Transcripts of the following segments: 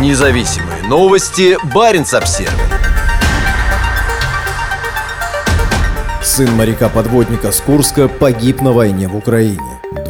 Независимые новости. Барин обсерва Сын моряка-подводника с Курска погиб на войне в Украине.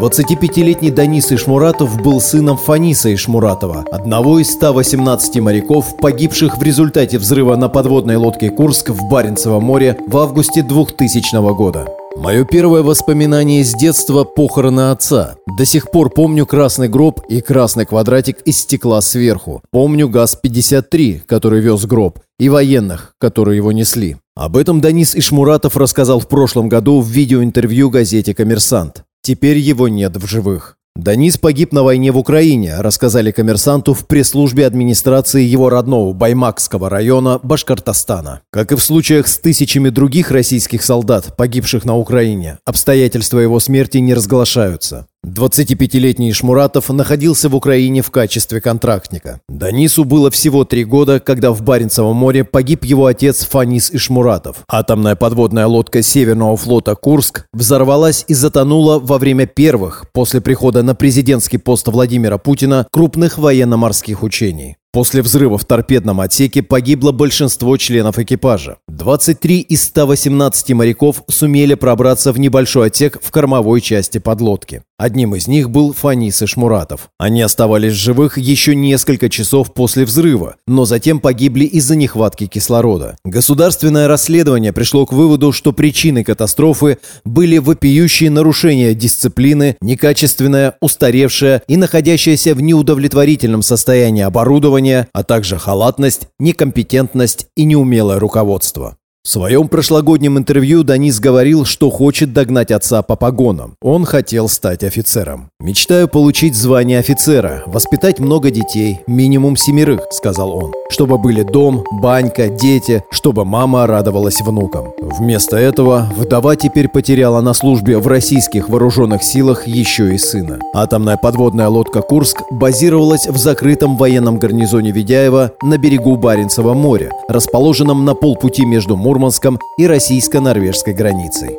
25-летний Данис Ишмуратов был сыном Фаниса Ишмуратова, одного из 118 моряков, погибших в результате взрыва на подводной лодке «Курск» в Баренцевом море в августе 2000 года. Мое первое воспоминание с детства – похороны отца. До сих пор помню красный гроб и красный квадратик из стекла сверху. Помню ГАЗ-53, который вез гроб, и военных, которые его несли. Об этом Данис Ишмуратов рассказал в прошлом году в видеоинтервью газете «Коммерсант». Теперь его нет в живых. Данис погиб на войне в Украине, рассказали коммерсанту в пресс-службе администрации его родного Баймакского района Башкортостана. Как и в случаях с тысячами других российских солдат, погибших на Украине, обстоятельства его смерти не разглашаются. 25-летний Шмуратов находился в Украине в качестве контрактника. Данису было всего три года, когда в Баренцевом море погиб его отец Фанис Ишмуратов. Атомная подводная лодка Северного флота «Курск» взорвалась и затонула во время первых, после прихода на президентский пост Владимира Путина, крупных военно-морских учений. После взрыва в торпедном отсеке погибло большинство членов экипажа. 23 из 118 моряков сумели пробраться в небольшой отсек в кормовой части подлодки. Одним из них был Фанис Ишмуратов. Они оставались живых еще несколько часов после взрыва, но затем погибли из-за нехватки кислорода. Государственное расследование пришло к выводу, что причиной катастрофы были вопиющие нарушения дисциплины, некачественное, устаревшее и находящееся в неудовлетворительном состоянии оборудование планирования, а также халатность, некомпетентность и неумелое руководство. В своем прошлогоднем интервью Данис говорил, что хочет догнать отца по погонам. Он хотел стать офицером. «Мечтаю получить звание офицера, воспитать много детей, минимум семерых», — сказал он. «Чтобы были дом, банька, дети, чтобы мама радовалась внукам». Вместо этого вдова теперь потеряла на службе в российских вооруженных силах еще и сына. Атомная подводная лодка «Курск» базировалась в закрытом военном гарнизоне Ведяева на берегу Баренцева моря, расположенном на полпути между Мурманском и российско-норвежской границей.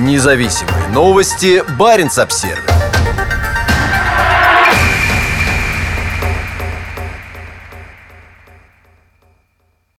Независимые новости. Барин обсервис